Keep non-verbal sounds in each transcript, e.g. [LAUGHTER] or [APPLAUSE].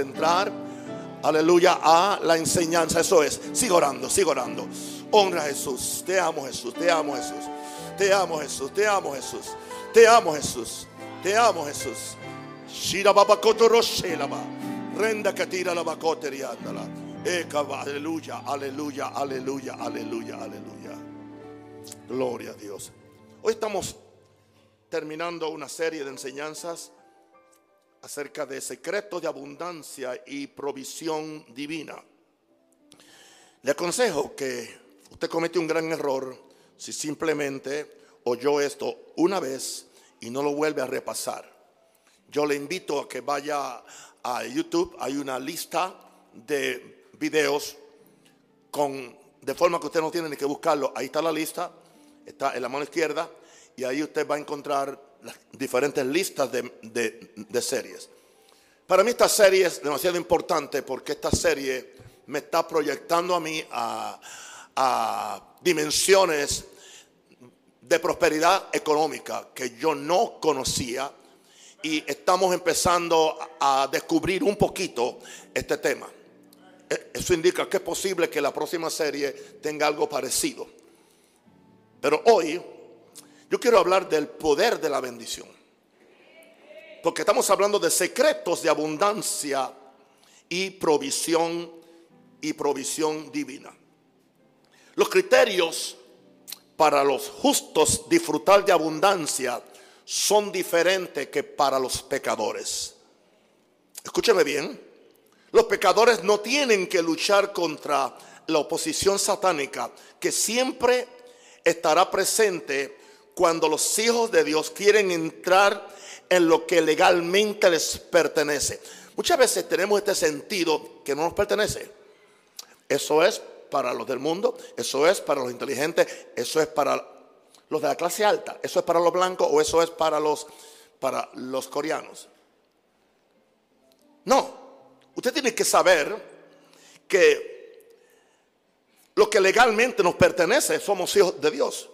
entrar, aleluya, a la enseñanza. Eso es, sigo orando, sigo orando. Honra a Jesús, te amo Jesús, te amo Jesús, te amo Jesús, te amo Jesús, te amo Jesús, te amo Jesús. Shira babakoto roshelaba, renda katira la bakote. Aleluya, aleluya, aleluya, aleluya, aleluya. Gloria a Dios. Hoy estamos terminando una serie de enseñanzas acerca de secretos de abundancia y provisión divina. Le aconsejo que usted comete un gran error si simplemente oyó esto una vez y no lo vuelve a repasar. Yo le invito a que vaya a YouTube, hay una lista de videos con de forma que usted no tiene ni que buscarlo. Ahí está la lista, está en la mano izquierda y ahí usted va a encontrar las diferentes listas de, series. Para mí esta serie es demasiado importante porque esta serie me está proyectando a mí a, dimensiones de prosperidad económica que yo no conocía y estamos empezando a descubrir un poquito este tema. E, eso indica que es posible que la próxima serie tenga algo parecido. Pero hoy yo quiero hablar del poder de la bendición. Porque estamos hablando de secretos de abundancia y provisión y provisión divina. Los criterios para los justos disfrutar de abundancia son diferentes que para los pecadores. Escúcheme bien. Los pecadores no tienen que luchar contra la oposición satánica que siempre estará presente cuando los hijos de Dios quieren entrar en lo que legalmente les pertenece. Muchas veces tenemos este sentido que no nos pertenece. Eso es para los del mundo, eso es para los inteligentes, eso es para los de la clase alta, eso es para los blancos o eso es para los para los coreanos. No, usted tiene que saber que lo que legalmente nos pertenece somos hijos de Dios.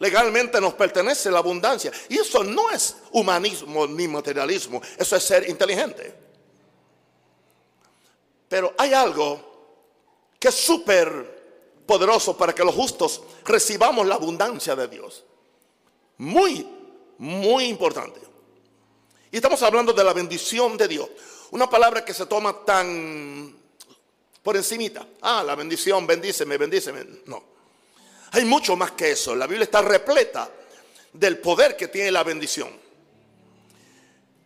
Legalmente nos pertenece la abundancia. Y eso no es humanismo ni materialismo, eso es ser inteligente. Pero hay algo que es súper poderoso para que los justos recibamos la abundancia de Dios. Muy, muy importante. Y estamos hablando de la bendición de Dios. Una palabra que se toma tan por encimita. Ah, la bendición, bendíceme, bendíceme. No. Hay mucho más que eso. La Biblia está repleta del poder que tiene la bendición.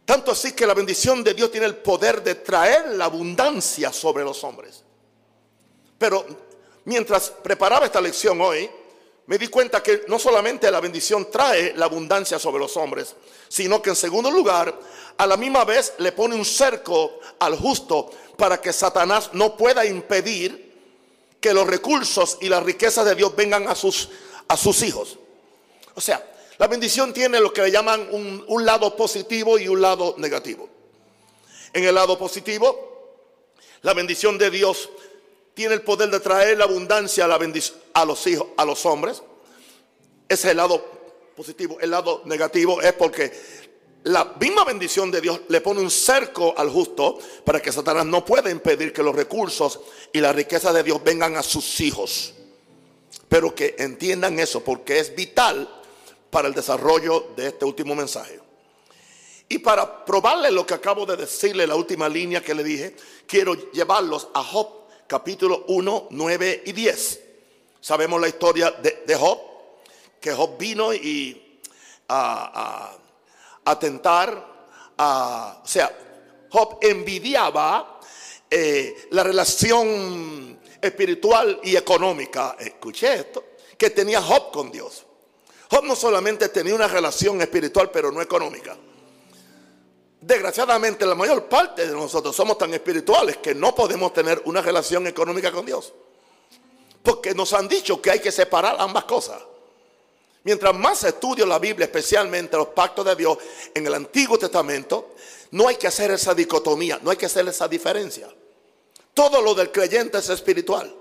Tanto así que la bendición de Dios tiene el poder de traer la abundancia sobre los hombres. Pero mientras preparaba esta lección hoy, me di cuenta que no solamente la bendición trae la abundancia sobre los hombres, sino que en segundo lugar, a la misma vez le pone un cerco al justo para que Satanás no pueda impedir que los recursos y las riquezas de Dios vengan a sus, a sus hijos. O sea, la bendición tiene lo que le llaman un, lado positivo y un lado negativo. En el lado positivo, la bendición de Dios tiene el poder de traer la abundancia a, a los hijos, a los hombres. Ese es el lado positivo. El lado negativo es porque la misma bendición de Dios le pone un cerco al justo para que Satanás no pueda impedir que los recursos y la riqueza de Dios vengan a sus hijos. Pero que entiendan eso porque es vital para el desarrollo de este último mensaje. Y para probarle lo que acabo de decirle, la última línea que le dije, quiero llevarlos a Job capítulo 1, 9 y 10. Sabemos la historia de, Job, que Job vino y a atentar a, o sea, Job envidiaba eh, la relación espiritual y económica, escuché esto, que tenía Job con Dios. Job no solamente tenía una relación espiritual, pero no económica. Desgraciadamente, la mayor parte de nosotros somos tan espirituales que no podemos tener una relación económica con Dios. Porque nos han dicho que hay que separar ambas cosas. Mientras más estudio la Biblia, especialmente los pactos de Dios en el Antiguo Testamento, no hay que hacer esa dicotomía, no hay que hacer esa diferencia. Todo lo del creyente es espiritual.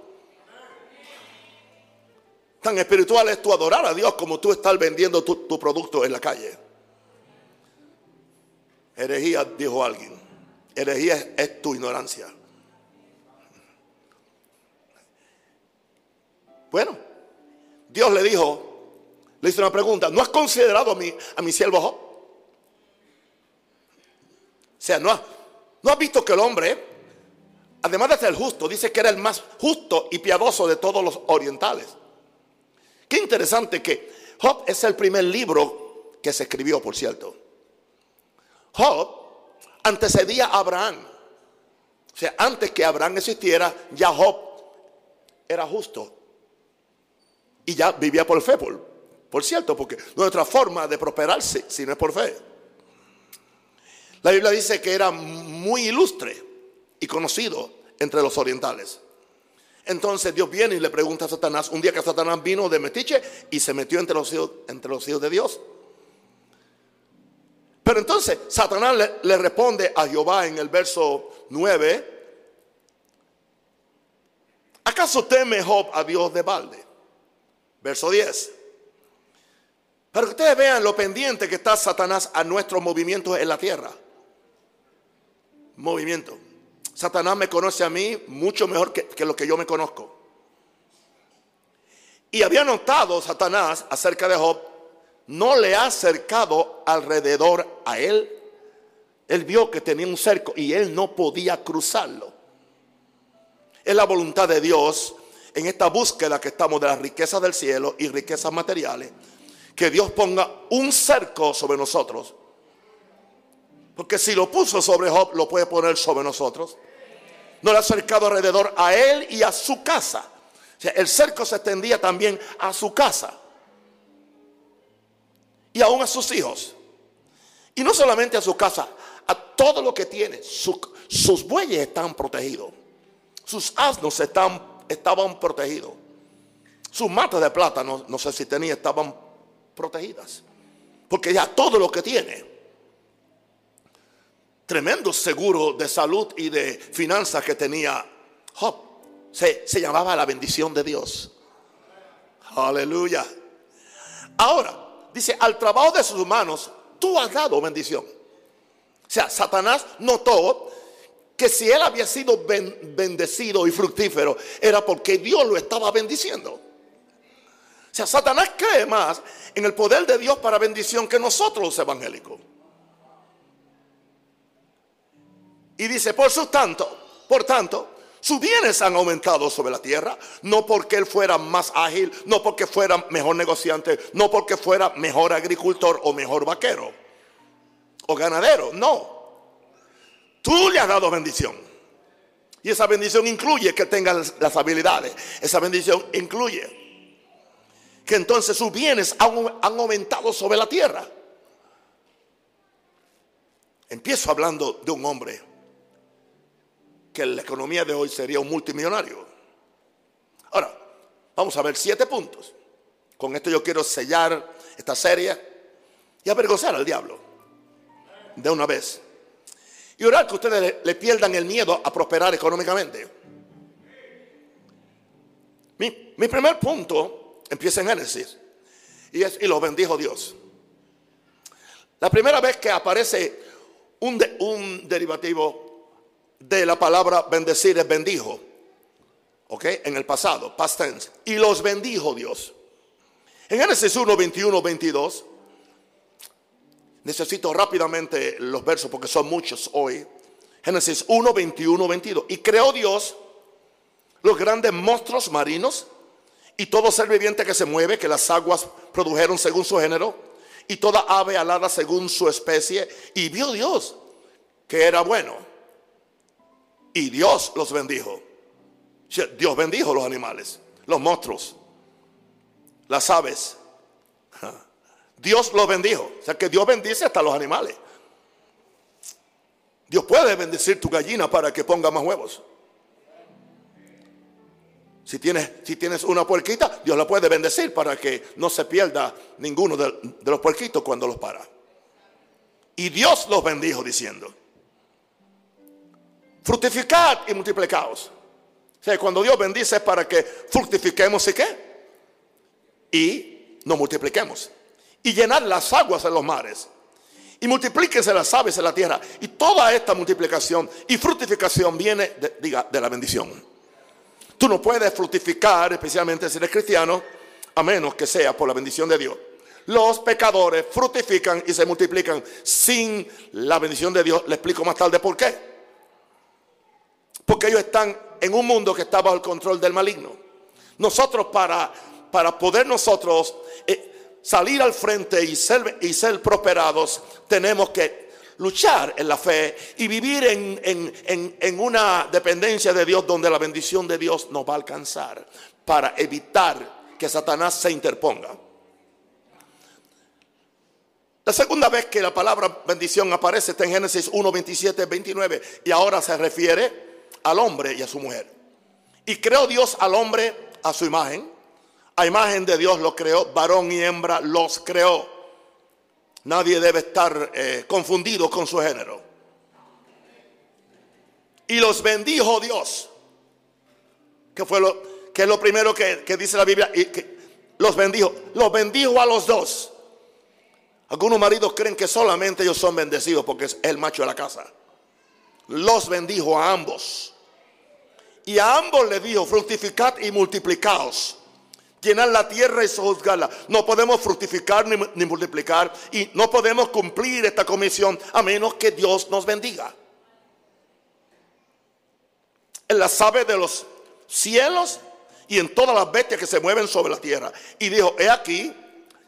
Tan espiritual es tu adorar a Dios como tú estar vendiendo tu, producto en la calle. Herejía, dijo alguien. Herejía es tu ignorancia. Bueno, Dios le dijo, le hizo una pregunta, ¿no has considerado a mi, a mi siervo Job? O sea, no, no has visto que el hombre, además de ser justo, dice que era el más justo y piadoso de todos los orientales. Qué interesante que Job es el primer libro que se escribió, por cierto. Job antecedía a Abraham. O sea, antes que Abraham existiera, ya Job era justo y ya vivía por fe, por, por cierto, porque otra forma de prosperarse si no es por fe. La Biblia dice que era muy ilustre y conocido entre los orientales. Entonces Dios viene y le pregunta a Satanás, un día que Satanás vino de Metiche y se metió entre los hijos, entre los de Dios. Pero entonces Satanás le, le responde a Jehová en el verso 9, ¿acaso teme Job a Dios de balde? Verso 10. Para que ustedes vean lo pendiente que está Satanás a nuestros movimientos en la tierra. Movimiento. Satanás me conoce a mí mucho mejor que, lo que yo me conozco. Y había notado Satanás acerca de Job, no le ha acercado alrededor a él. Él vio que tenía un cerco y él no podía cruzarlo. Es la voluntad de Dios en esta búsqueda que estamos de las riquezas del cielo y riquezas materiales, que Dios ponga un cerco sobre nosotros. Porque si lo puso sobre Job, lo puede poner sobre nosotros. No le ha acercado alrededor a él y a su casa. El cerco se extendía también a su casa. Y aún a sus hijos. Y no solamente a su casa, a todo lo que tiene. sus bueyes están protegidos. Sus asnos están estaban protegidos. Sus matas de plata, no, sé si tenía, estaban protegidas. Porque ya todo lo que tiene, tremendo seguro de salud y de finanzas que tenía Job, se, se llamaba la bendición de Dios. Aleluya. Ahora, dice, al trabajo de sus manos, tú has dado bendición. O sea, Satanás notó que si él había sido bendecido y fructífero, era porque Dios lo estaba bendiciendo. O sea, Satanás cree más en el poder de Dios para bendición que nosotros los evangélicos. Y dice, por su tanto, por tanto, sus bienes han aumentado sobre la tierra, no porque él fuera más ágil, no porque fuera mejor negociante, no porque fuera mejor agricultor o mejor vaquero o ganadero, no. Tú le has dado bendición. Y esa bendición incluye que tenga las habilidades. Esa bendición incluye que entonces sus bienes han, aumentado sobre la tierra. Empiezo hablando de un hombre que en la economía de hoy sería un multimillonario. Ahora, vamos a ver siete puntos. Con esto yo quiero sellar esta serie y avergonzar al diablo de una vez. Y orar que ustedes le, pierdan el miedo a prosperar económicamente. Mi, primer punto empieza en Génesis. Y, es, y lo bendijo Dios. La primera vez que aparece un, un derivativo de la palabra bendecir es bendijo. ¿Ok? En el pasado, past tense. Y los bendijo Dios. En Génesis 1, 21, 22 Necesito rápidamente los versos porque son muchos hoy. Génesis 1, 21, 22. Y creó Dios los grandes monstruos marinos y todo ser viviente que se mueve, que las aguas produjeron según su género, y toda ave alada según su especie. Y vio Dios que era bueno. Y Dios los bendijo. Dios bendijo los animales, los monstruos, las aves. [LAUGHS] Dios lo bendijo. O sea que Dios bendice hasta los animales. Dios puede bendecir tu gallina para que ponga más huevos. Si tienes, si tienes una puerquita, Dios la puede bendecir para que no se pierda ninguno de, los puerquitos cuando los para. Y Dios los bendijo diciendo, fructificad y multiplicaos. O sea, cuando Dios bendice es para que fructifiquemos y qué? Y nos multipliquemos y llenar las aguas en los mares. y multiplíquense las aves en la tierra. Y toda esta multiplicación y fructificación viene, de la bendición. Tú no puedes fructificar, especialmente si eres cristiano, a menos que sea por la bendición de Dios. Los pecadores fructifican y se multiplican sin la bendición de Dios. Le explico más tarde por qué. Porque ellos están en un mundo que está bajo el control del maligno. Nosotros para, para poder nosotros eh, salir al frente y ser, y ser prosperados, tenemos que luchar en la fe y vivir en, en, una dependencia de Dios donde la bendición de Dios nos va a alcanzar para evitar que Satanás se interponga. La segunda vez que la palabra bendición aparece está en Génesis 1, 27, 29 y ahora se refiere al hombre y a su mujer. Y creó Dios al hombre a su imagen a imagen de Dios lo creó, varón y hembra los creó. Nadie debe estar eh, confundido con su género. Y los bendijo Dios. Que fue lo que es lo primero que, dice la Biblia. Y que los bendijo. Los bendijo a los dos. Algunos maridos creen que solamente ellos son bendecidos porque es el macho de la casa. Los bendijo a ambos. Y a ambos le dijo, fructificad y multiplicaos llenar la tierra y sojuzgarla. No podemos fructificar ni, multiplicar y no podemos cumplir esta comisión a menos que Dios nos bendiga. En las aves de los cielos y en todas las bestias que se mueven sobre la tierra. Y dijo, he aquí,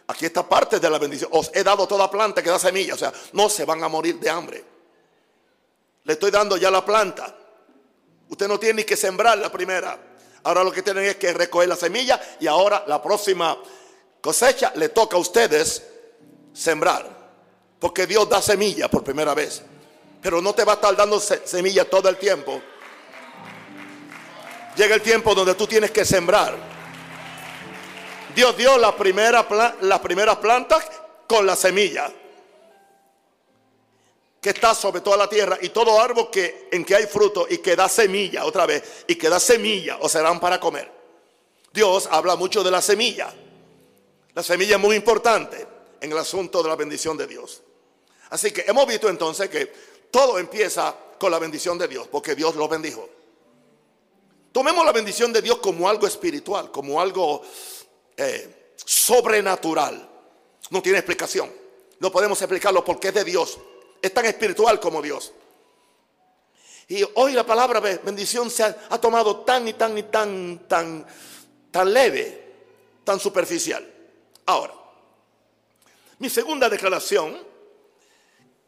aquí está parte de la bendición. Os he dado toda planta que da semilla. O sea, no se van a morir de hambre. Le estoy dando ya la planta. Usted no tiene ni que sembrar la primera. Ahora lo que tienen es que recoger la semilla y ahora la próxima cosecha le toca a ustedes sembrar. Porque Dios da semilla por primera vez. Pero no te va a estar dando semilla todo el tiempo. Llega el tiempo donde tú tienes que sembrar. Dios dio la primera, las primeras plantas con la semilla que está sobre toda la tierra y todo árbol que, en que hay fruto y que da semilla, otra vez, y que da semilla o serán para comer. Dios habla mucho de la semilla. La semilla es muy importante en el asunto de la bendición de Dios. Así que hemos visto entonces que todo empieza con la bendición de Dios, porque Dios lo bendijo. Tomemos la bendición de Dios como algo espiritual, como algo eh, sobrenatural. No tiene explicación. No podemos explicarlo porque es de Dios es tan espiritual como Dios. Y hoy la palabra bendición se ha, tomado tan y tan y tan, tan, tan leve, tan superficial. Ahora, mi segunda declaración,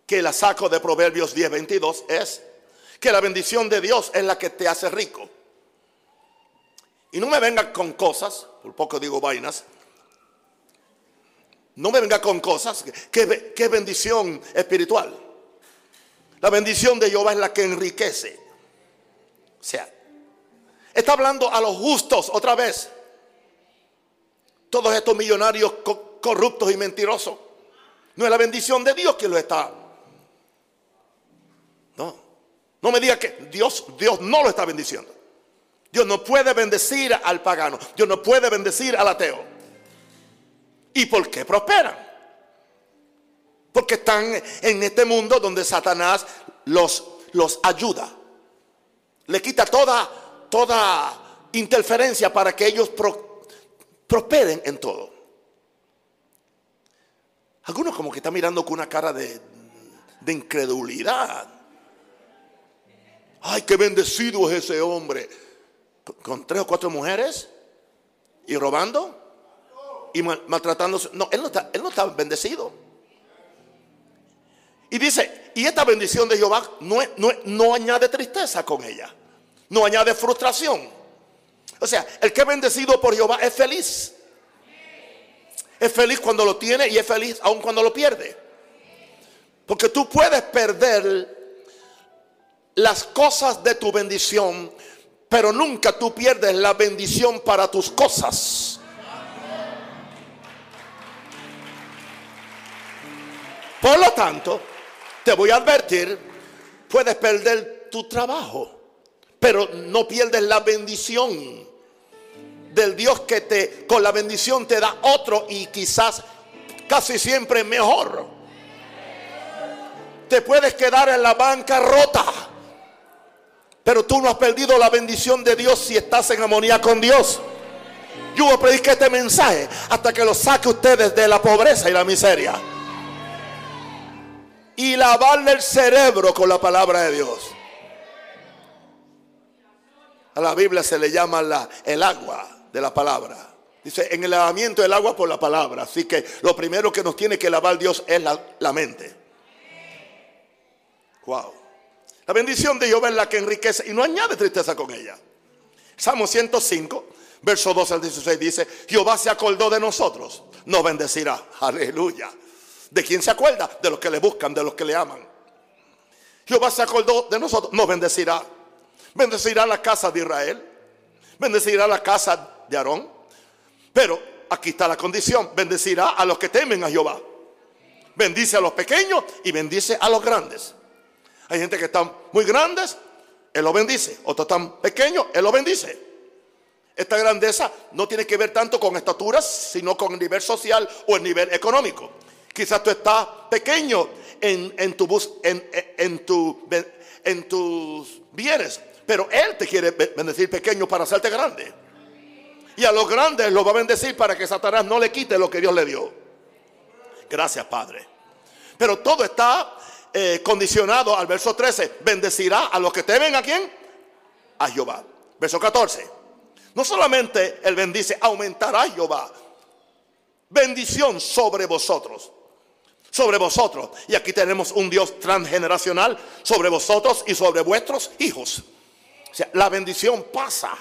que la saco de Proverbios 10:22, es que la bendición de Dios es la que te hace rico. Y no me venga con cosas, por poco digo vainas, no me venga con cosas, que bendición espiritual. La bendición de Jehová es la que enriquece. O sea, está hablando a los justos otra vez. Todos estos millonarios corruptos y mentirosos. No es la bendición de Dios que lo está. No. No me diga que Dios, Dios no lo está bendiciendo. Dios no puede bendecir al pagano. Dios no puede bendecir al ateo. ¿Y por qué prosperan? Porque están en este mundo donde Satanás los, los ayuda. Le quita toda, toda interferencia para que ellos prosperen en todo. Algunos como que están mirando con una cara de, de incredulidad. Ay, qué bendecido es ese hombre. Con tres o cuatro mujeres y robando y maltratándose. No, él no está, él no está bendecido. Y dice, y esta bendición de Jehová no, no, añade tristeza con ella, no añade frustración. O sea, el que es bendecido por Jehová es feliz. Es feliz cuando lo tiene y es feliz aun cuando lo pierde. Porque tú puedes perder las cosas de tu bendición, pero nunca tú pierdes la bendición para tus cosas. Por lo tanto, te voy a advertir, puedes perder tu trabajo, pero no pierdes la bendición del Dios que te con la bendición te da otro y quizás casi siempre mejor. te puedes quedar en la banca rota. Pero tú no has perdido la bendición de Dios si estás en armonía con Dios. Yo voy a predicar este mensaje hasta que lo saque ustedes de la pobreza y la miseria. Y lavarle el cerebro con la palabra de Dios. A la Biblia se le llama la, el agua de la palabra. Dice, en el lavamiento del agua por la palabra. Así que lo primero que nos tiene que lavar Dios es la, mente. Wow. La bendición de Jehová es la que enriquece y no añade tristeza con ella. Salmo 105, verso 2 al 16 dice, Jehová se acordó de nosotros, nos bendecirá. Aleluya. ¿De quién se acuerda? De los que le buscan, de los que le aman. Jehová se acordó de nosotros, nos bendecirá. Bendecirá la casa de Israel. Bendecirá la casa de Aarón. Pero aquí está la condición. Bendecirá a los que temen a Jehová. Bendice a los pequeños y bendice a los grandes. Hay gente que están muy grandes, Él lo bendice. Otros están pequeños, Él lo bendice. Esta grandeza no tiene que ver tanto con estaturas, sino con el nivel social o el nivel económico. Quizás tú estás pequeño en, en, en, tu, en tus bienes, pero Él te quiere bendecir pequeño para hacerte grande. Y a los grandes lo va a bendecir para que Satanás no le quite lo que Dios le dio. Gracias, Padre. Pero todo está eh, condicionado al verso 13. Bendecirá a los que temen a quién? A Jehová. Verso 14. No solamente Él bendice, aumentará Jehová. Bendición sobre vosotros. Sobre vosotros. Y aquí tenemos un Dios transgeneracional sobre vosotros y sobre vuestros hijos. La bendición pasa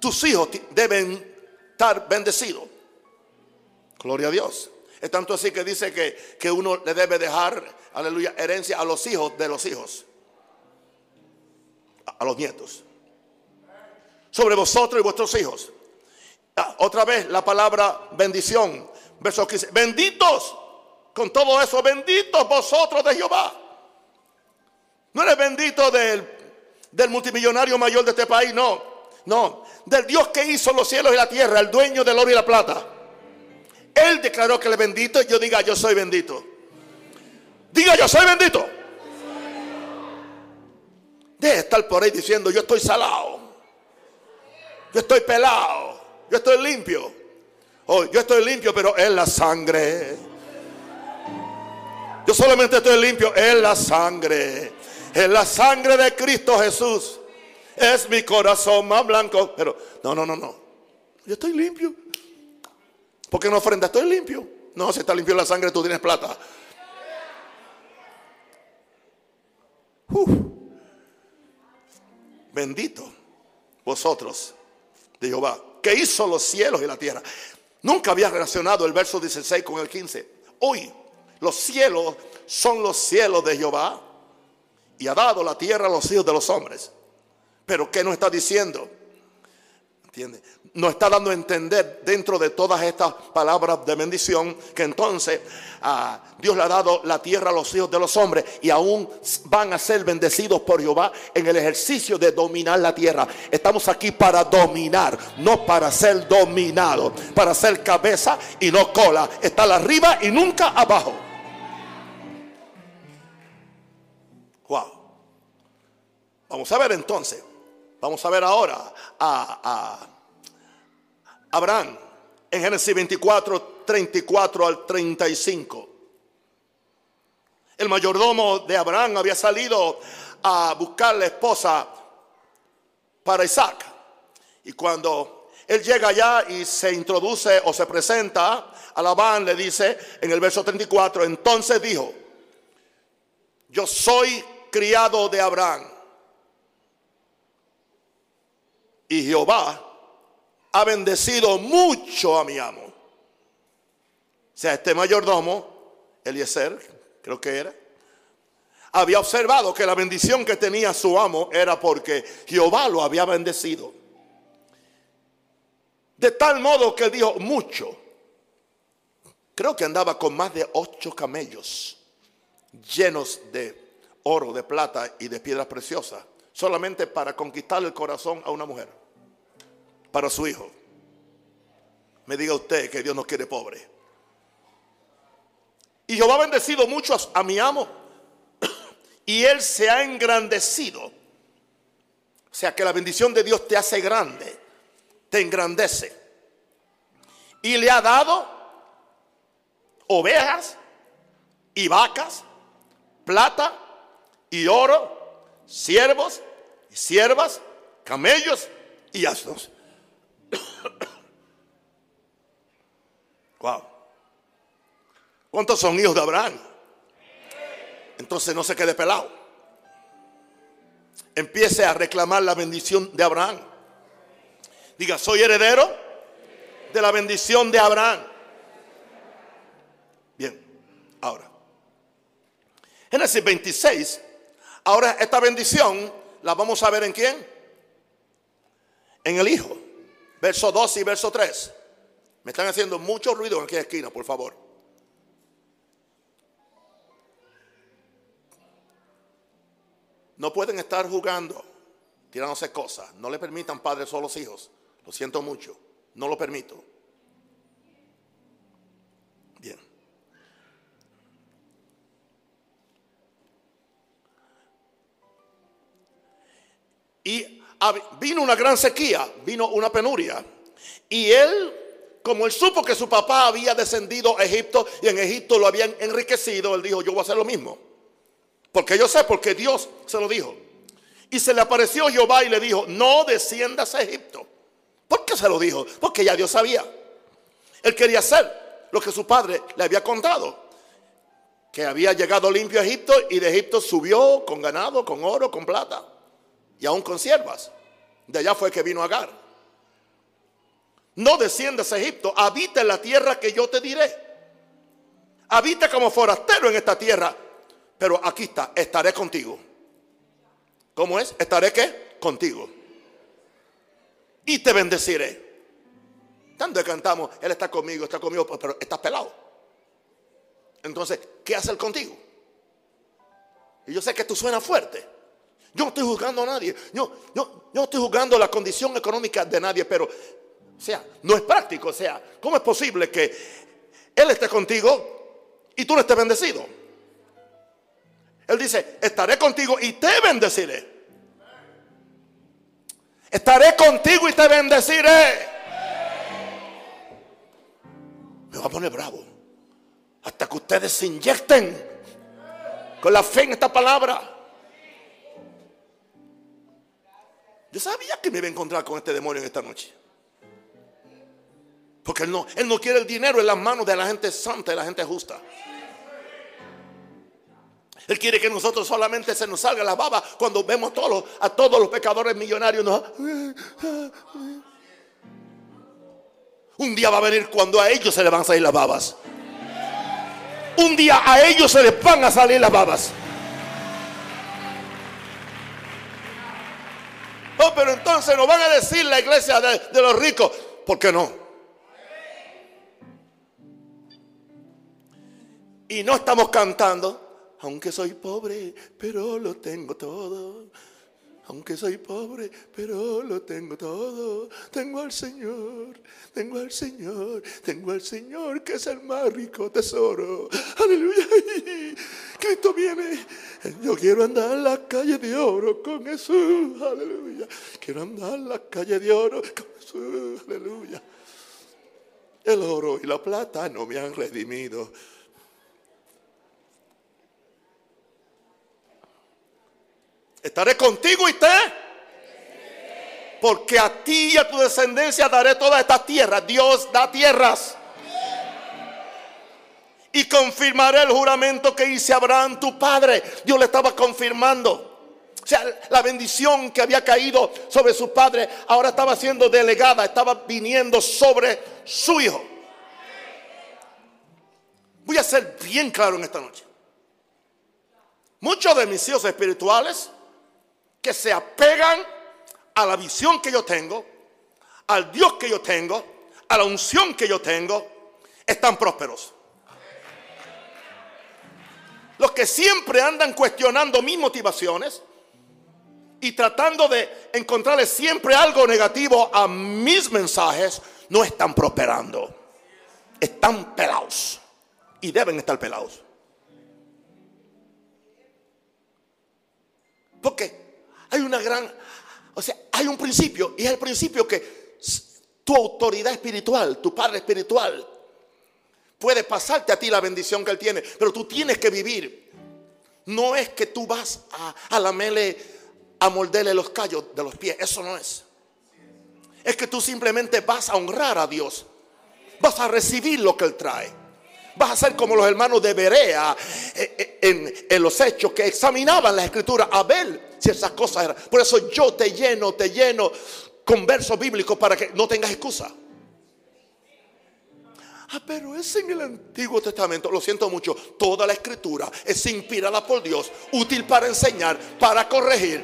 tus hijos deben estar bendecidos. Gloria a Dios. Es tanto así que dice que, que uno le debe dejar, aleluya, herencia a los hijos de los hijos. A, los nietos. Sobre vosotros y vuestros hijos. Ah, otra vez la palabra bendición. Verso 15. Benditos. Con todo eso, benditos vosotros de Jehová. No eres bendito del, del multimillonario mayor de este país, no. No, del Dios que hizo los cielos y la tierra, el dueño del oro y la plata. Él declaró que le bendito y yo diga yo soy bendito. Diga yo soy bendito. Deje estar por ahí diciendo yo estoy salado. Yo estoy pelado. Yo estoy limpio. Oh, yo estoy limpio, pero es la sangre. Yo solamente estoy limpio en la sangre. En la sangre de Cristo Jesús es mi corazón más blanco. Pero no, no, no, no. Yo estoy limpio. ¿Por qué no ofrenda? Estoy limpio. No, si está limpio la sangre, tú tienes plata. Bendito vosotros de Jehová, que hizo los cielos y la tierra. Nunca había relacionado el verso 16 con el 15. Hoy los cielos son los cielos de Jehová y ha dado la tierra a los hijos de los hombres. Pero ¿qué nos está diciendo? ¿Entiende? Nos está dando a entender dentro de todas estas palabras de bendición que entonces ah, Dios le ha dado la tierra a los hijos de los hombres y aún van a ser bendecidos por Jehová en el ejercicio de dominar la tierra. Estamos aquí para dominar, no para ser dominados, para ser cabeza y no cola, estar arriba y nunca abajo. Wow. Vamos a ver entonces Vamos a ver ahora a, Abraham en Génesis 24, 34 al 35. El mayordomo de Abraham había salido a buscar la esposa para Isaac. Y cuando él llega allá y se introduce o se presenta a Labán, le dice en el verso 34, entonces dijo, yo soy criado de Abraham Y Jehová ha bendecido mucho a mi amo. O sea, este mayordomo, Eliezer, creo que era, había observado que la bendición que tenía su amo era porque Jehová lo había bendecido. De tal modo que dijo mucho. Creo que andaba con más de ocho camellos llenos de oro, de plata y de piedras preciosas, solamente para conquistar el corazón a una mujer para su hijo. Me diga usted que Dios no quiere pobre. Y Jehová ha bendecido mucho a, mi amo. Y él se ha engrandecido. O sea que la bendición de Dios te hace grande, te engrandece. Y le ha dado ovejas y vacas, plata y oro, siervos siervas, camellos y asnos. [COUGHS] wow. ¿Cuántos son hijos de Abraham? Entonces no se quede pelado. Empiece a reclamar la bendición de Abraham. Diga, soy heredero de la bendición de Abraham. Bien, ahora. Génesis 26. Ahora esta bendición la vamos a ver en quién? En el Hijo. Verso 2 y verso 3. Me están haciendo mucho ruido en aquella esquina, por favor. No pueden estar jugando, tirándose cosas. No le permitan padres o los hijos. Lo siento mucho. No lo permito. Y vino una gran sequía, vino una penuria. Y él, como él supo que su papá había descendido a Egipto y en Egipto lo habían enriquecido, él dijo, yo voy a hacer lo mismo. Porque yo sé, porque Dios se lo dijo. Y se le apareció Jehová y le dijo, no desciendas a Egipto. ¿Por qué se lo dijo? Porque ya Dios sabía. Él quería hacer lo que su padre le había contado. Que había llegado limpio a Egipto y de Egipto subió con ganado, con oro, con plata y aún con siervas. De allá fue que vino Agar. No desciendas a Egipto, habita en la tierra que yo te diré. Habita como forastero en esta tierra, pero aquí está, estaré contigo. ¿Cómo es? ¿Estaré qué? Contigo. Y te bendeciré. Tanto cantamos, Él está conmigo, está conmigo, pero estás pelado. Entonces, ¿qué hace Él contigo? Y yo sé que tú suena fuerte. Yo no estoy juzgando a nadie. Yo, yo, yo no estoy juzgando la condición económica de nadie, pero, o sea, no es práctico. O sea, ¿cómo es posible que Él esté contigo y tú no estés bendecido? Él dice, estaré contigo y te bendeciré. Estaré contigo y te bendeciré. Me va a poner bravo. Hasta que ustedes se inyecten con la fe en esta palabra. Yo sabía que me iba a encontrar con este demonio en esta noche. Porque él no, él no quiere el dinero en las manos de la gente santa y la gente justa. Él quiere que nosotros solamente se nos salga la baba cuando vemos todos a todos los pecadores millonarios. Un día va a venir cuando a ellos se les van a salir las babas. Un día a ellos se les van a salir las babas. Oh, pero entonces nos van a decir la iglesia de, de los ricos. ¿Por qué no? Y no estamos cantando. Aunque soy pobre, pero lo tengo todo. Aunque soy pobre, pero lo tengo todo. Tengo al Señor, tengo al Señor, tengo al Señor que es el más rico tesoro. Aleluya. [LAUGHS] Cristo viene. Yo quiero andar en la calle de oro con Jesús. Aleluya. Quiero andar en la calle de oro con Jesús. Aleluya. El oro y la plata no me han redimido. Estaré contigo y te. Porque a ti y a tu descendencia daré todas estas tierras. Dios da tierras. Y confirmaré el juramento que hice a Abraham, tu padre. Dios le estaba confirmando. O sea, la bendición que había caído sobre su padre ahora estaba siendo delegada, estaba viniendo sobre su hijo. Voy a ser bien claro en esta noche. Muchos de mis hijos espirituales que se apegan a la visión que yo tengo, al Dios que yo tengo, a la unción que yo tengo, están prósperos. Los que siempre andan cuestionando mis motivaciones y tratando de encontrarle siempre algo negativo a mis mensajes, no están prosperando. Están pelados. y deben estar pelados. Porque hay una gran, o sea, hay un principio y es el principio que tu autoridad espiritual, tu padre espiritual, puede pasarte a ti la bendición que él tiene, pero tú tienes que vivir. No es que tú vas a, a lamerle, a morderle los callos de los pies, eso no es. Es que tú simplemente vas a honrar a Dios, vas a recibir lo que él trae. Vas a ser como los hermanos de Berea eh, eh, en, en, los hechos que examinaban la escritura a ver si esas cosas eran. Por eso yo te lleno, te lleno con versos bíblicos para que no tengas excusa. Ah, pero es en el Antiguo Testamento. Lo siento mucho. Toda la escritura es inspirada por Dios, útil para enseñar, para corregir.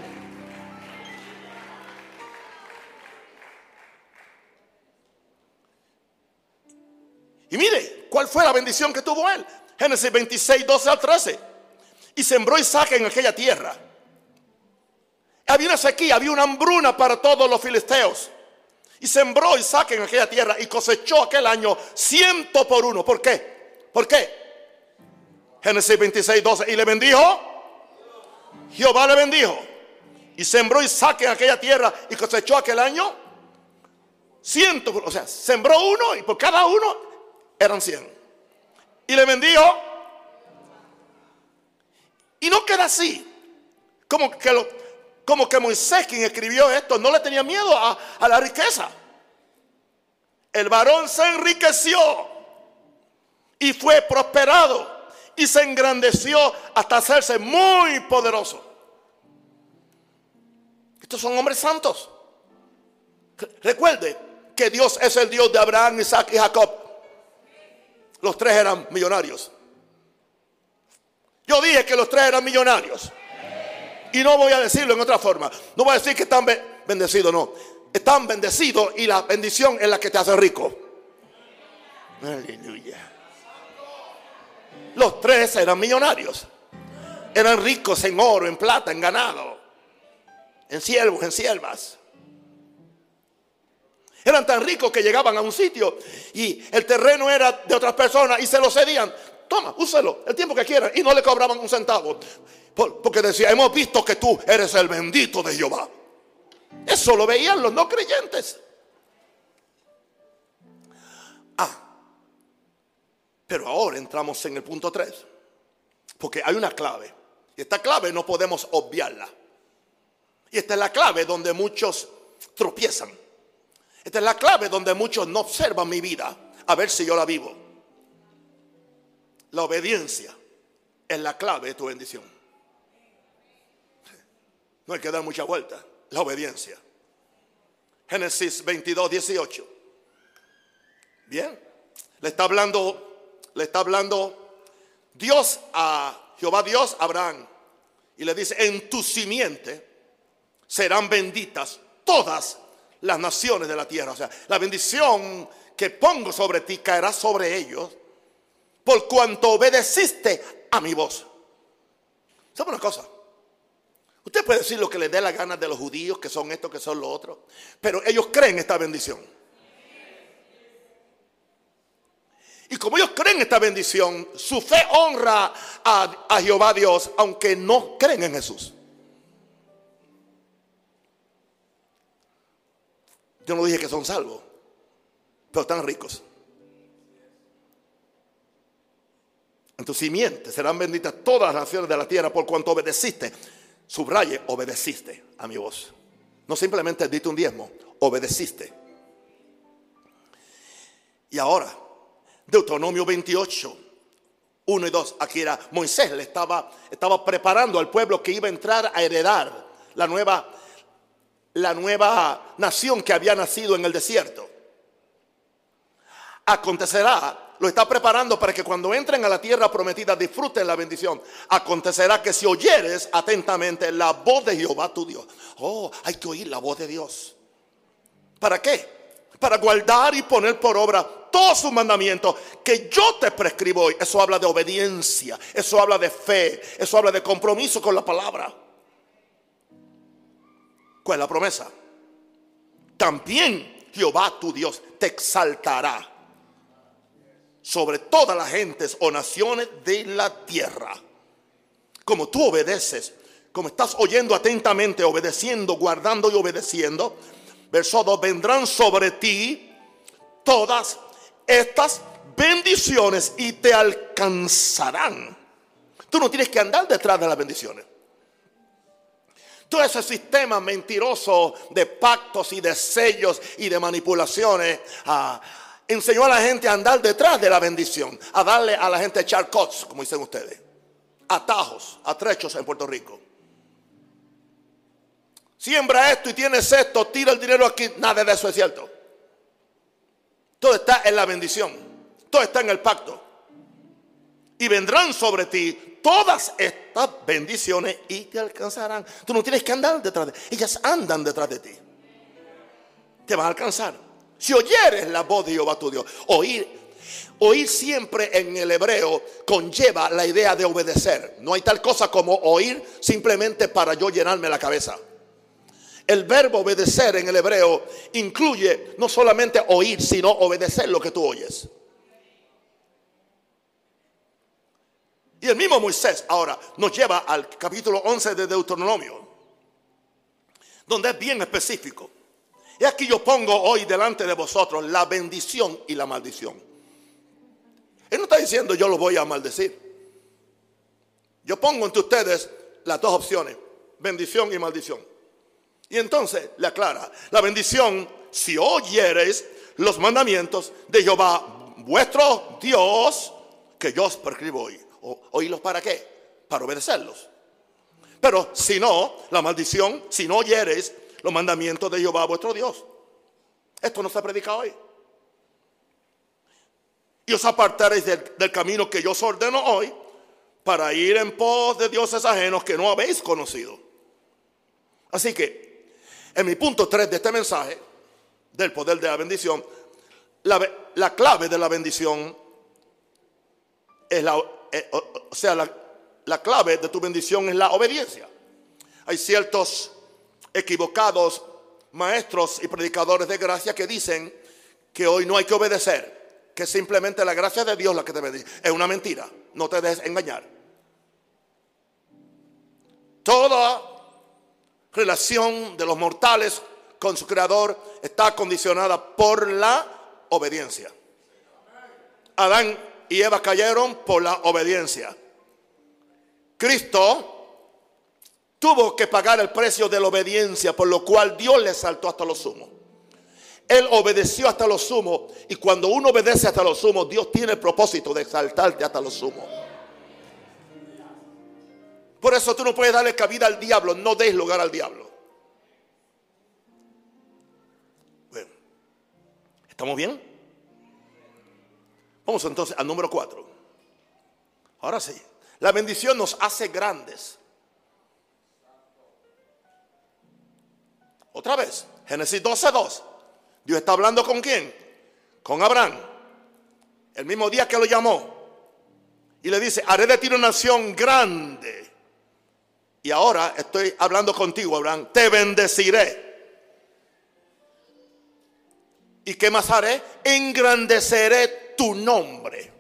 Y mire, ¿Cuál fue la bendición que tuvo él? Génesis 26, 12 al 13. Y sembró Isaac en aquella tierra. Había una sequía, había una hambruna para todos los filisteos. Y sembró Isaac en aquella tierra y cosechó aquel año ciento por uno. ¿Por qué? ¿Por qué? Génesis 26, 12. Y le bendijo. Jehová le bendijo. Y sembró Isaac en aquella tierra y cosechó aquel año ciento. O sea, sembró uno y por cada uno eran 100. Y le bendijo. Y no queda así. Como que, como que Moisés, quien escribió esto, no le tenía miedo a, a la riqueza. El varón se enriqueció y fue prosperado y se engrandeció hasta hacerse muy poderoso. Estos son hombres santos. Recuerde que Dios es el Dios de Abraham, Isaac y Jacob. Los tres eran millonarios. Yo dije que los tres eran millonarios. Y no voy a decirlo en otra forma. No voy a decir que están bendecidos, no. Están bendecidos y la bendición es la que te hace rico. Aleluya. Los tres eran millonarios. Eran ricos en oro, en plata, en ganado, en siervos, en siervas. Eran tan ricos que llegaban a un sitio y el terreno era de otras personas y se lo cedían. Toma, úselo el tiempo que quieran y no le cobraban un centavo. Porque decía, hemos visto que tú eres el bendito de Jehová. Eso lo veían los no creyentes. Ah, pero ahora entramos en el punto 3. Porque hay una clave. Y esta clave no podemos obviarla. Y esta es la clave donde muchos tropiezan. Esta es la clave donde muchos no observan mi vida a ver si yo la vivo. La obediencia es la clave de tu bendición. No hay que dar mucha vuelta. La obediencia. Génesis 22, 18. Bien. Le está hablando, le está hablando Dios a Jehová Dios a Abraham. Y le dice, en tu simiente serán benditas todas las naciones de la tierra. O sea, la bendición que pongo sobre ti caerá sobre ellos por cuanto obedeciste a mi voz. ¿Sabe una cosa? Usted puede decir lo que le dé la gana de los judíos, que son estos, que son los otros, pero ellos creen esta bendición. Y como ellos creen esta bendición, su fe honra a, a Jehová Dios, aunque no creen en Jesús. Yo no dije que son salvos, pero están ricos. En tu simiente serán benditas todas las naciones de la tierra por cuanto obedeciste. Subraye, obedeciste a mi voz. No simplemente diste un diezmo, obedeciste. Y ahora, Deuteronomio 28, 1 y 2. Aquí era Moisés, le estaba, estaba preparando al pueblo que iba a entrar a heredar la nueva la nueva nación que había nacido en el desierto. Acontecerá, lo está preparando para que cuando entren a la tierra prometida disfruten la bendición. Acontecerá que si oyeres atentamente la voz de Jehová tu Dios. Oh, hay que oír la voz de Dios. ¿Para qué? Para guardar y poner por obra todos sus mandamientos que yo te prescribo hoy. Eso habla de obediencia, eso habla de fe, eso habla de compromiso con la palabra. ¿Cuál es la promesa? También Jehová tu Dios te exaltará. sobre todas las gentes o naciones de la tierra. Como tú obedeces, como estás oyendo atentamente, obedeciendo, guardando y obedeciendo, verso 2, vendrán sobre ti todas estas bendiciones y te alcanzarán. Tú no tienes que andar detrás de las bendiciones. Todo ese sistema mentiroso de pactos y de sellos y de manipulaciones ah, enseñó a la gente a andar detrás de la bendición, a darle a la gente charcots, como dicen ustedes, atajos, atrechos en Puerto Rico. Siembra esto y tienes esto, tira el dinero aquí, nada de eso es cierto. Todo está en la bendición, todo está en el pacto. Y vendrán sobre ti todas estas bendiciones y te alcanzarán. Tú no tienes que andar detrás de ellas, andan detrás de ti. Te van a alcanzar. Si oyeres la voz de Jehová tu Dios, oír, oír siempre en el hebreo conlleva la idea de obedecer. No hay tal cosa como oír simplemente para yo llenarme la cabeza. El verbo obedecer en el hebreo incluye no solamente oír, sino obedecer lo que tú oyes. Y el mismo Moisés ahora nos lleva al capítulo 11 de Deuteronomio, donde es bien específico. Y aquí yo pongo hoy delante de vosotros la bendición y la maldición. Él no está diciendo yo lo voy a maldecir. Yo pongo entre ustedes las dos opciones, bendición y maldición. Y entonces le aclara, la bendición, si oyeres los mandamientos de Jehová, vuestro Dios, que yo os prescribo hoy. ¿Oírlos para qué? Para obedecerlos. Pero si no, la maldición, si no oyeres los mandamientos de Jehová vuestro Dios. Esto no se predica hoy. Y os apartaréis del, camino que yo os ordeno hoy para ir en pos de dioses ajenos que no habéis conocido. Así que, en mi punto 3 de este mensaje, del poder de la bendición, la, la clave de la bendición es la eh, o, sea, la, clave de tu bendición es la obediencia. Hay ciertos equivocados maestros y predicadores de gracia que dicen que hoy no hay que obedecer, que simplemente la gracia de Dios la que te bendice. Es una mentira, no te dejes engañar. Toda relación de los mortales con su creador está condicionada por la obediencia. Adán y Eva cayeron por la obediencia. Cristo tuvo que pagar el precio de la obediencia, por lo cual Dios le saltó hasta lo sumo. Él obedeció hasta lo sumo y cuando uno obedece hasta lo sumo, Dios tiene el propósito de exaltarte hasta lo sumo. Por eso tú no puedes darle cabida al diablo, no des lugar al diablo. Bueno, ¿estamos bien? Vamos entonces al número 4. Ahora sí, la bendición nos hace grandes. Otra vez, Génesis 12:2. Dios está hablando con quién? Con Abraham. El mismo día que lo llamó. Y le dice, haré de ti una nación grande. Y ahora estoy hablando contigo, Abraham. Te bendeciré. ¿Y qué más haré? Engrandeceré tu nombre.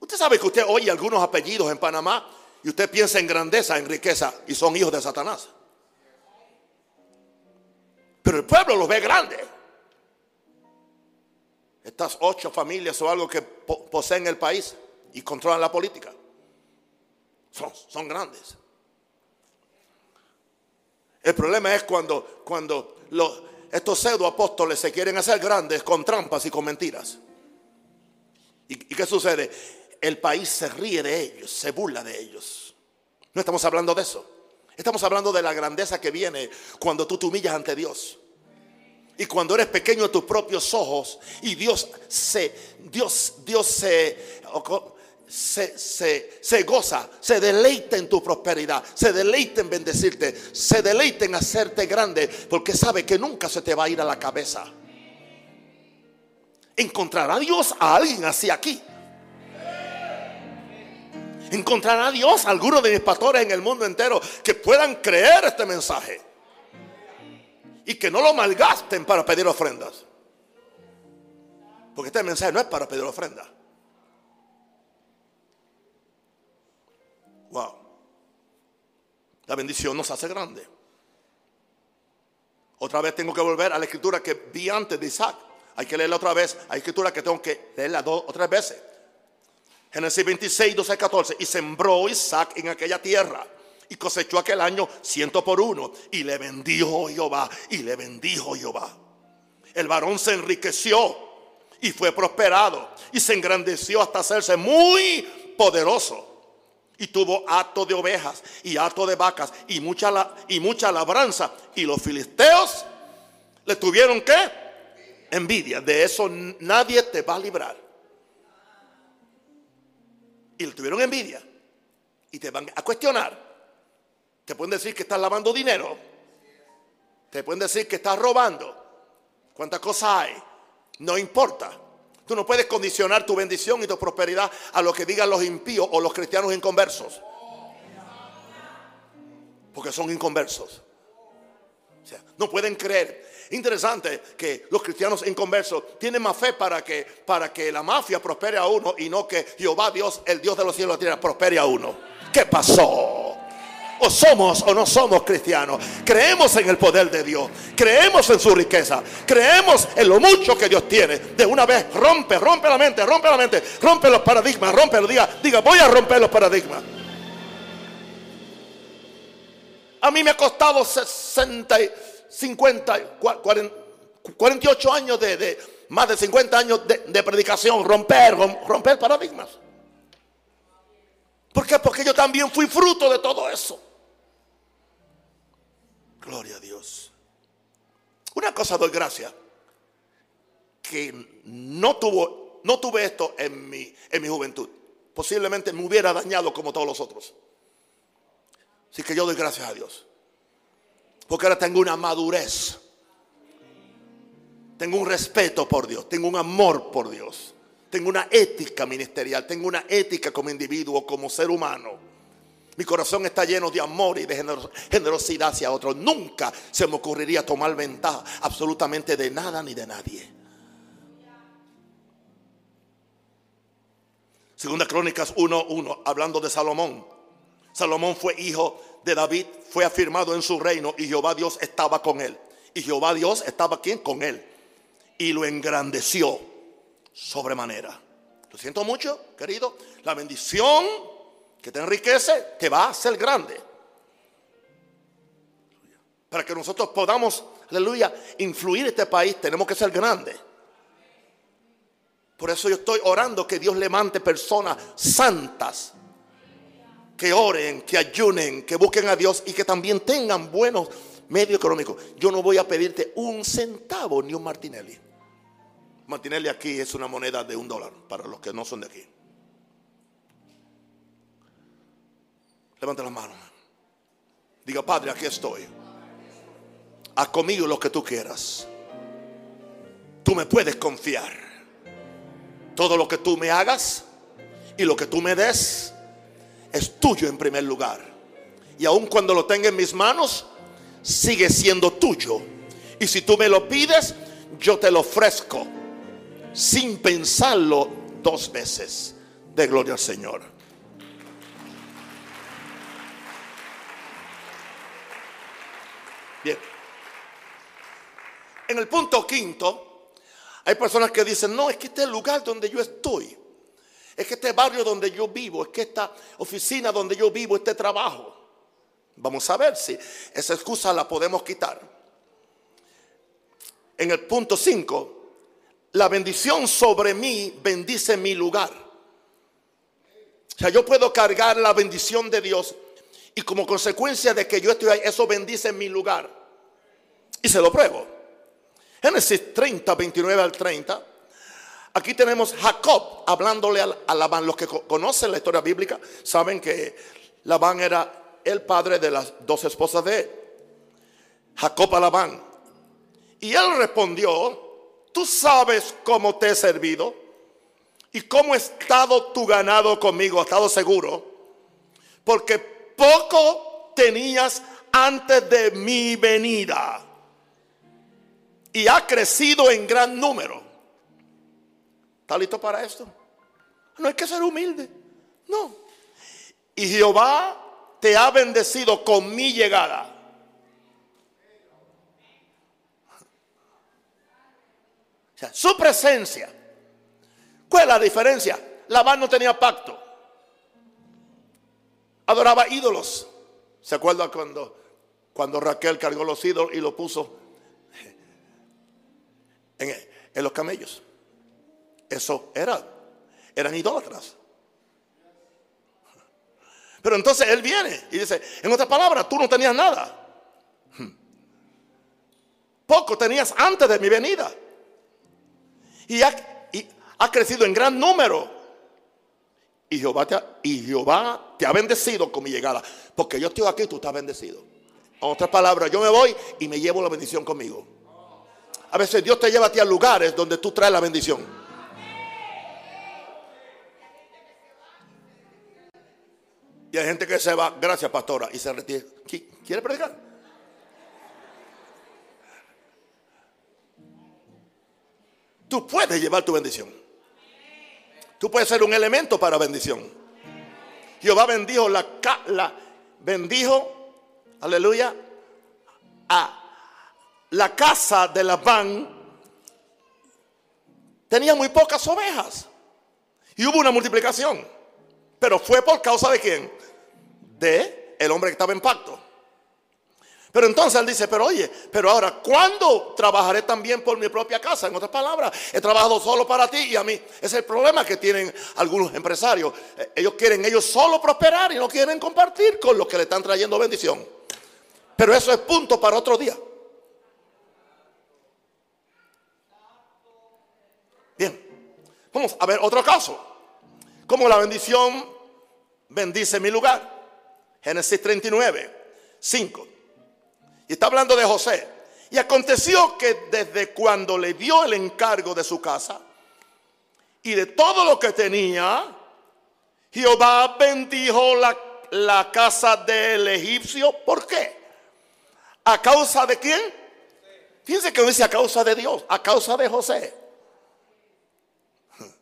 Usted sabe que usted oye algunos apellidos en Panamá y usted piensa en grandeza, en riqueza y son hijos de Satanás. Pero el pueblo los ve grandes. Estas ocho familias o algo que poseen el país y controlan la política. Son, son grandes. El problema es cuando, cuando los, estos pseudo apóstoles se quieren hacer grandes con trampas y con mentiras. ¿Y, qué sucede? El país se ríe de ellos, se burla de ellos. No estamos hablando de eso. Estamos hablando de la grandeza que viene cuando tú te humillas ante Dios. Y cuando eres pequeño a tus propios ojos y Dios se, Dios, Dios se, se, goza, se deleita en tu prosperidad, se deleita en bendecirte, se deleita en hacerte grande, porque sabe que nunca se te va a ir a la cabeza. ¿Encontrará Dios a alguien así aquí? ¿Encontrará Dios a alguno de mis pastores en el mundo entero que puedan creer este mensaje? Y que no lo malgasten para pedir ofrendas. Porque este mensaje no es para pedir ofrenda. Wow. La bendición nos hace grande. Otra vez tengo que volver a la escritura que vi antes de Isaac. Hay que leerla otra vez. Hay escritura que tengo que leerla dos o tres veces. Génesis 26, 12, 14. Y sembró Isaac en aquella tierra. Y cosechó aquel año ciento por uno. Y le bendijo Jehová. Y le bendijo Jehová. El varón se enriqueció. Y fue prosperado. Y se engrandeció hasta hacerse muy poderoso. Y tuvo hato de ovejas y hato de vacas y mucha, y mucha labranza. Y los filisteos le tuvieron que envidia. De eso nadie te va a librar. Y le tuvieron envidia. Y te van a cuestionar. Te pueden decir que estás lavando dinero. Te pueden decir que estás robando. ¿Cuántas cosas hay? No importa. Tú no puedes condicionar tu bendición y tu prosperidad a lo que digan los impíos o los cristianos inconversos. Porque son inconversos. O sea, no pueden creer. Interesante que los cristianos inconversos tienen más fe para que, para que la mafia prospere a uno y no que Jehová Dios, el Dios de los cielos y la tierra, prospere a uno. ¿Qué pasó? O somos o no somos cristianos. Creemos en el poder de Dios. Creemos en su riqueza. Creemos en lo mucho que Dios tiene. De una vez rompe, rompe la mente, rompe la mente, rompe los paradigmas, rompe, diga, diga, voy a romper los paradigmas. A mí me ha costado 60, 50, 48 años de, más de 50 años de, predicación, romper, romper paradigmas. ¿Por qué? Porque yo también fui fruto de todo eso. Gloria a Dios. Una cosa doy gracias. Que no, tuvo, no tuve esto en mi, en mi juventud. Posiblemente me hubiera dañado como todos los otros. Así que yo doy gracias a Dios. Porque ahora tengo una madurez. Tengo un respeto por Dios. Tengo un amor por Dios. Tengo una ética ministerial, tengo una ética como individuo, como ser humano. Mi corazón está lleno de amor y de generosidad hacia otros. Nunca se me ocurriría tomar ventaja absolutamente de nada ni de nadie. Segunda Crónicas 1.1, hablando de Salomón. Salomón fue hijo de David, fue afirmado en su reino y Jehová Dios estaba con él. Y Jehová Dios estaba aquí con él. Y lo engrandeció sobremanera. Lo siento mucho, querido. La bendición que te enriquece te va a hacer grande. Para que nosotros podamos, aleluya, influir este país, tenemos que ser grandes. Por eso yo estoy orando que Dios levante personas santas que oren, que ayunen, que busquen a Dios y que también tengan buenos medios económicos. Yo no voy a pedirte un centavo ni un Martinelli. Martinelli aquí es una moneda de un dólar para los que no son de aquí. Levanta la mano. Diga, Padre, aquí estoy. Haz conmigo lo que tú quieras. Tú me puedes confiar. Todo lo que tú me hagas y lo que tú me des es tuyo en primer lugar. Y aun cuando lo tenga en mis manos, sigue siendo tuyo. Y si tú me lo pides, yo te lo ofrezco sin pensarlo dos veces. De gloria al Señor. Bien. En el punto quinto, hay personas que dicen, no, es que este lugar donde yo estoy. Es que este barrio donde yo vivo, es que esta oficina donde yo vivo, este trabajo. Vamos a ver si esa excusa la podemos quitar. En el punto 5, la bendición sobre mí bendice mi lugar. O sea, yo puedo cargar la bendición de Dios y como consecuencia de que yo estoy ahí, eso bendice mi lugar. Y se lo pruebo. Génesis 30, 29 al 30. Aquí tenemos Jacob hablándole a Labán. Los que conocen la historia bíblica saben que Labán era el padre de las dos esposas de él. Jacob a Labán. Y él respondió, Tú sabes cómo te he servido y cómo ha estado tu ganado conmigo, ha estado seguro. Porque poco tenías antes de mi venida y ha crecido en gran número. ¿Está listo para esto? No hay que ser humilde. No. Y Jehová te ha bendecido con mi llegada. O sea, su presencia. ¿Cuál es la diferencia? Labán no tenía pacto. Adoraba ídolos. ¿Se acuerda cuando, cuando Raquel cargó los ídolos y lo puso en, en los camellos? Eso era, eran idólatras. Pero entonces él viene y dice, en otras palabras, tú no tenías nada. Poco tenías antes de mi venida. Y ha, ha crecido en gran número. Y Jehová, te ha, y Jehová te ha bendecido con mi llegada. Porque yo estoy aquí y tú estás bendecido. En otras palabras, yo me voy y me llevo la bendición conmigo. A veces Dios te lleva a ti a lugares donde tú traes la bendición. Y hay gente que se va, gracias pastora, y se retira. ¿Quiere predicar? Tú puedes llevar tu bendición. Tú puedes ser un elemento para bendición. Jehová bendijo la, la bendijo, aleluya, a la casa de Labán. Tenía muy pocas ovejas. Y hubo una multiplicación. Pero fue por causa de quién? de el hombre que estaba en pacto. Pero entonces él dice, pero oye, pero ahora, ¿cuándo trabajaré también por mi propia casa? En otras palabras, he trabajado solo para ti y a mí. Es el problema que tienen algunos empresarios. Eh, ellos quieren ellos solo prosperar y no quieren compartir con los que le están trayendo bendición. Pero eso es punto para otro día. Bien, vamos a ver otro caso. Como la bendición bendice mi lugar. Génesis 39, 5. Y está hablando de José. Y aconteció que desde cuando le dio el encargo de su casa y de todo lo que tenía, Jehová bendijo la, la casa del egipcio. ¿Por qué? ¿A causa de quién? Fíjense que dice a causa de Dios, a causa de José. [LAUGHS]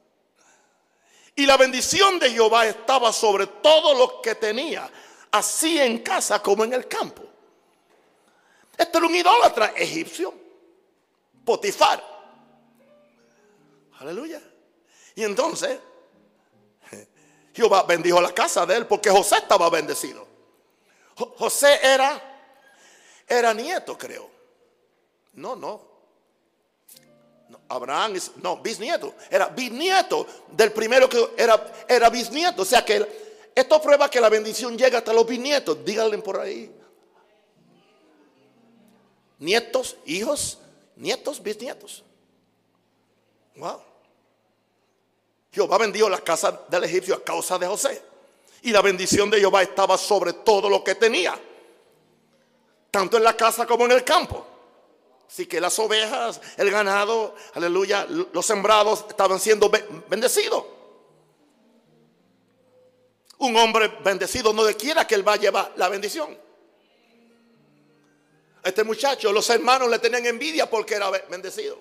Y la bendición de Jehová estaba sobre todo lo que tenía así en casa como en el campo. Este era un idólatra egipcio, Potifar. Aleluya. Y entonces Jehová bendijo la casa de él porque José estaba bendecido. José era era nieto, creo. No, no. Abraham, no, bisnieto. Era bisnieto del primero que era, era bisnieto. O sea que esto prueba que la bendición llega hasta los bisnietos. Díganle por ahí. Nietos, hijos, nietos, bisnietos. Wow. Jehová bendijo la casa del egipcio a causa de José. Y la bendición de Jehová estaba sobre todo lo que tenía. Tanto en la casa como en el campo. Así que las ovejas, el ganado, aleluya, los sembrados estaban siendo bendecidos. Un hombre bendecido no le quiera que él va a llevar la bendición. Este muchacho, los hermanos le tenían envidia porque era bendecido.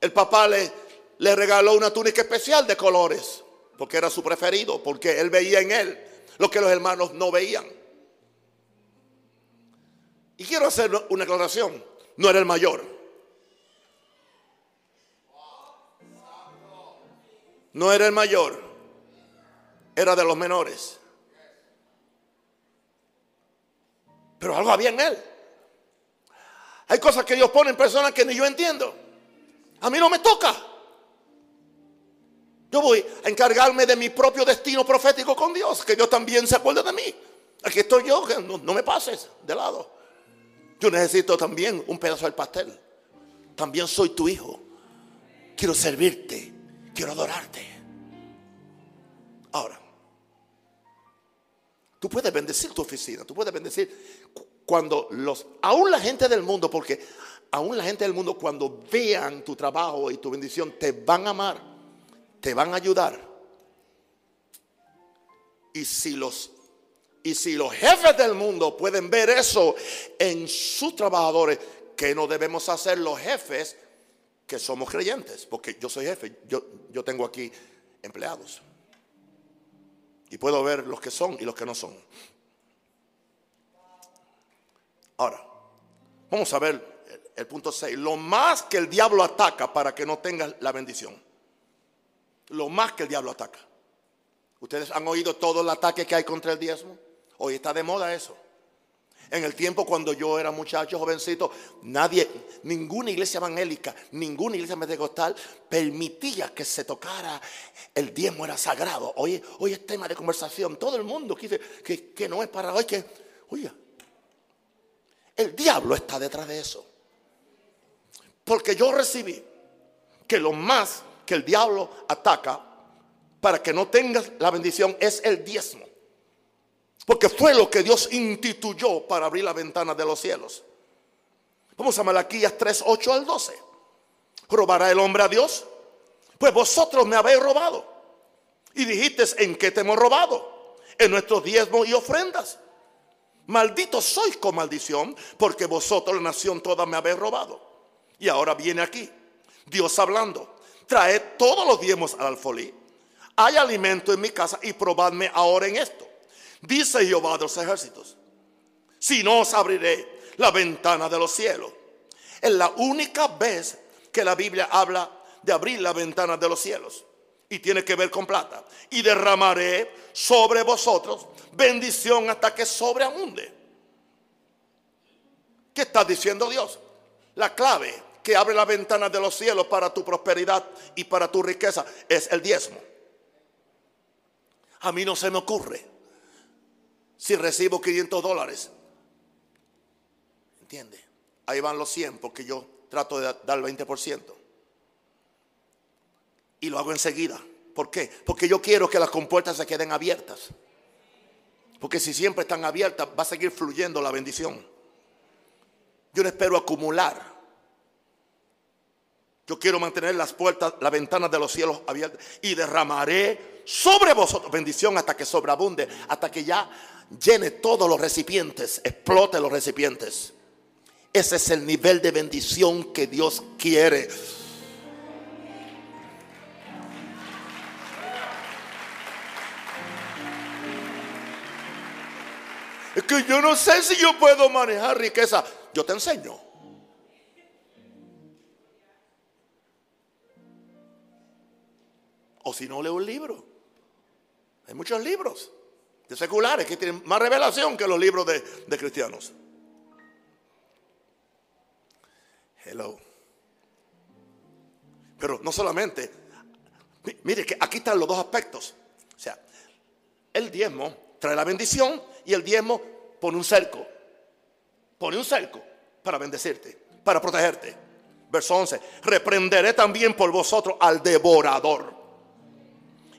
El papá le, le regaló una túnica especial de colores porque era su preferido, porque él veía en él lo que los hermanos no veían. Y quiero hacer una aclaración, no era el mayor. No era el mayor era de los menores. Pero algo había en él. Hay cosas que Dios pone en personas que ni yo entiendo. A mí no me toca. Yo voy a encargarme de mi propio destino profético con Dios, que Dios también se acuerde de mí. Aquí estoy yo, que no, no me pases de lado. Yo necesito también un pedazo del pastel. También soy tu hijo. Quiero servirte, quiero adorarte. Ahora, Tú puedes bendecir tu oficina, tú puedes bendecir cuando los, aún la gente del mundo, porque aún la gente del mundo cuando vean tu trabajo y tu bendición, te van a amar, te van a ayudar. Y si los y si los jefes del mundo pueden ver eso en sus trabajadores, ¿qué no debemos hacer los jefes que somos creyentes, porque yo soy jefe, yo, yo tengo aquí empleados. Y puedo ver los que son y los que no son. Ahora, vamos a ver el, punto 6. Lo más que el diablo ataca para que no tengas la bendición. Lo más que el diablo ataca. ¿Ustedes han oído todo el ataque que hay contra el diezmo? Hoy está de moda eso. En el tiempo cuando yo era muchacho, jovencito, nadie, ninguna iglesia evangélica, ninguna iglesia pentecostal permitía que se tocara el diezmo era sagrado. Hoy, hoy es tema de conversación. Todo el mundo dice que, que no es para hoy, que, oiga, el diablo está detrás de eso. Porque yo recibí que lo más que el diablo ataca para que no tengas la bendición es el diezmo. Porque fue lo que Dios instituyó para abrir la ventana de los cielos. Vamos a Malaquías 3, 8 al 12. ¿Robará el hombre a Dios? Pues vosotros me habéis robado. Y dijiste, ¿en qué te hemos robado? En nuestros diezmos y ofrendas. Malditos sois con maldición, porque vosotros, la nación toda, me habéis robado. Y ahora viene aquí, Dios hablando. Traed todos los diezmos al alfolí. Hay alimento en mi casa y probadme ahora en esto dice Jehová de los ejércitos, si no os abriré la ventana de los cielos. Es la única vez que la Biblia habla de abrir la ventana de los cielos. Y tiene que ver con plata. Y derramaré sobre vosotros bendición hasta que sobreabunde. ¿Qué está diciendo Dios? La clave que abre la ventana de los cielos para tu prosperidad y para tu riqueza es el diezmo. A mí no se me ocurre si recibo 500 dólares. ¿Entiende? Ahí van los 100 porque yo trato de dar el 20%. Y lo hago enseguida. ¿Por qué? Porque yo quiero que las compuertas se queden abiertas. Porque si siempre están abiertas, va a seguir fluyendo la bendición. Yo no espero acumular. Yo quiero mantener las puertas, las ventanas de los cielos abiertas y derramaré sobre vosotros bendición hasta que sobreabunde, hasta que ya llene todos los recipientes, explote los recipientes. Ese es el nivel de bendición que Dios quiere. Que yo no sé si yo puedo manejar riqueza. Yo te enseño. O si no, leo un libro. Hay muchos libros seculares que tienen más revelación que los libros de, de cristianos. Hello. Pero no solamente, mire que aquí están los dos aspectos. O sea, el diezmo trae la bendición y el diezmo pone un cerco. Pone un cerco para bendecirte, para protegerte. Verso 11, reprenderé también por vosotros al devorador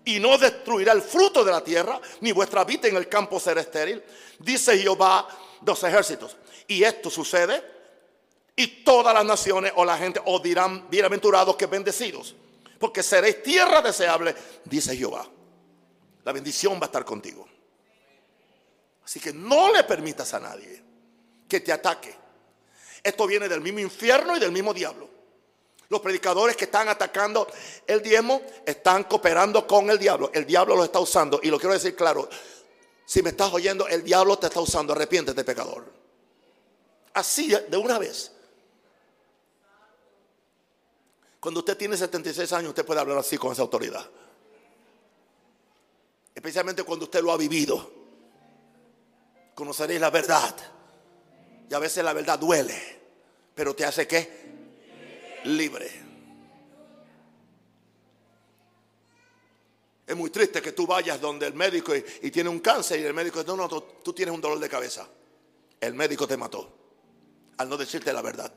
y no destruirá el fruto de la tierra, ni vuestra vida en el campo será estéril, dice Jehová de los ejércitos. Y esto sucede, y todas las naciones o la gente os dirán bienaventurados que bendecidos, porque seréis tierra deseable, dice Jehová. La bendición va a estar contigo. Así que no le permitas a nadie que te ataque. Esto viene del mismo infierno y del mismo diablo. Los predicadores que están atacando el diezmo están cooperando con el diablo. El diablo lo está usando. Y lo quiero decir claro. Si me estás oyendo, el diablo te está usando. Arrepiéntete, pecador. Así de una vez. Cuando usted tiene 76 años, usted puede hablar así con esa autoridad. Especialmente cuando usted lo ha vivido. Conoceréis la verdad. Y a veces la verdad duele. Pero te hace que libre. Es muy triste que tú vayas donde el médico y, tiene un cáncer y el médico dice, no, no, tú, tienes un dolor de cabeza. El médico te mató al no decirte la verdad.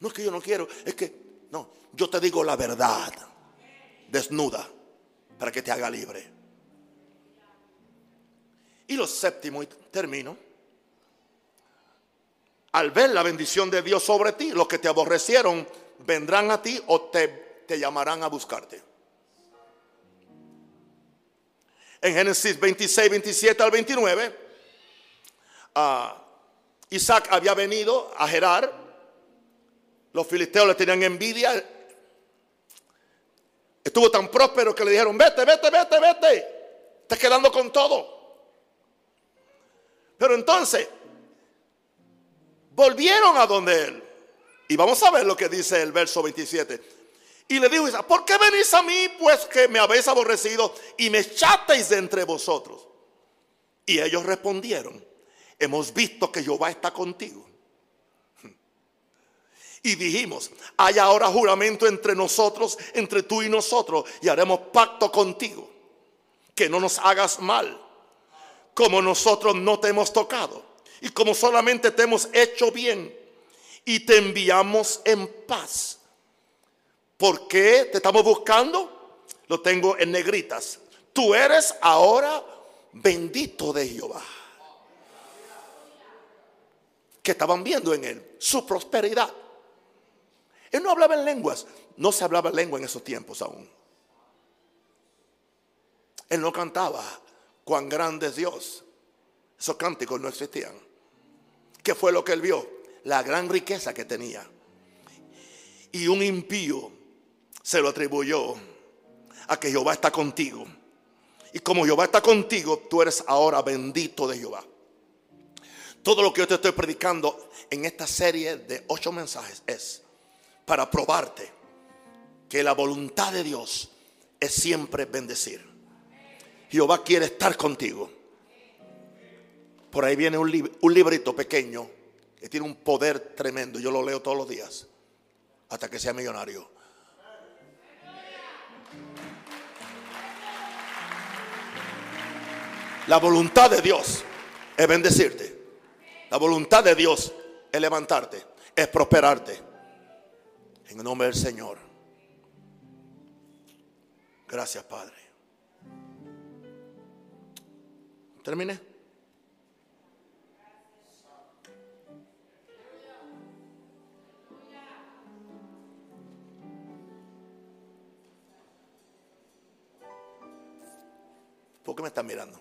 No es que yo no quiero, es que, no, yo te digo la verdad, desnuda, para que te haga libre. Y lo séptimo, y termino al ver la bendición de Dios sobre ti, los que te aborrecieron vendrán a ti o te, te llamarán a buscarte. En Génesis 26, 27 al 29, ah, Isaac había venido a Gerar Los filisteos le tenían envidia. Estuvo tan próspero que le dijeron, vete, vete, vete, vete. Estás quedando con todo. Pero entonces, volvieron a donde él. Y vamos a ver lo que dice el verso 27. Y le dijo, ¿por qué venís a mí pues que me habéis aborrecido y me echasteis de entre vosotros? Y ellos respondieron, hemos visto que Jehová está contigo. Y dijimos, hay ahora juramento entre nosotros, entre tú y nosotros, y haremos pacto contigo, que no nos hagas mal, como nosotros no te hemos tocado, y como solamente te hemos hecho bien, y te enviamos en paz. ¿Por qué te estamos buscando? Lo tengo en negritas. Tú eres ahora bendito de Jehová. Que estaban viendo en él su prosperidad. Él no hablaba en lenguas. No se hablaba lengua en esos tiempos aún. Él no cantaba cuán grande es Dios. Esos cánticos no existían. ¿Qué fue lo que él vio? La gran riqueza que tenía. Y un impío se lo atribuyó a que Jehová está contigo. Y como Jehová está contigo, tú eres ahora bendito de Jehová. Todo lo que yo te estoy predicando en esta serie de ocho mensajes es para probarte que la voluntad de Dios es siempre bendecir. Jehová quiere estar contigo. Por ahí viene un, librito pequeño que tiene un poder tremendo. Yo lo leo todos los días hasta que sea millonario. La voluntad de Dios es bendecirte. La voluntad de Dios es levantarte, es prosperarte. En el nombre del Señor. Gracias, Padre. Terminé. ¿Por qué me están mirando?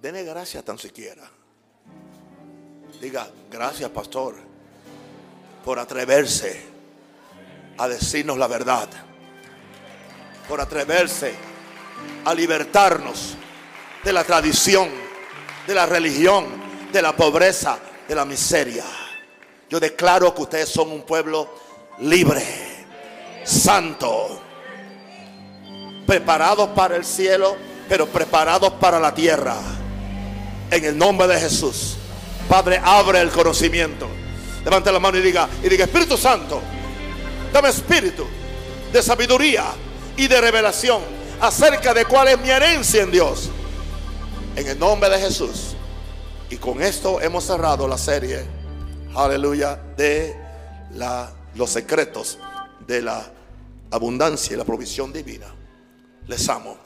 Dene gracias tan siquiera. Diga, gracias, pastor por atreverse a decirnos la verdad, por atreverse a libertarnos de la tradición, de la religión, de la pobreza, de la miseria. Yo declaro que ustedes son un pueblo libre, santo, preparados para el cielo, pero preparados para la tierra. En el nombre de Jesús. Padre, abre el conocimiento. Levante la mano y diga, y diga, Espíritu Santo, dame espíritu de sabiduría y de revelación acerca de cuál es mi herencia en Dios. En el nombre de Jesús. Y con esto hemos cerrado la serie, aleluya, de la, los secretos de la abundancia y la provisión divina. Les amo.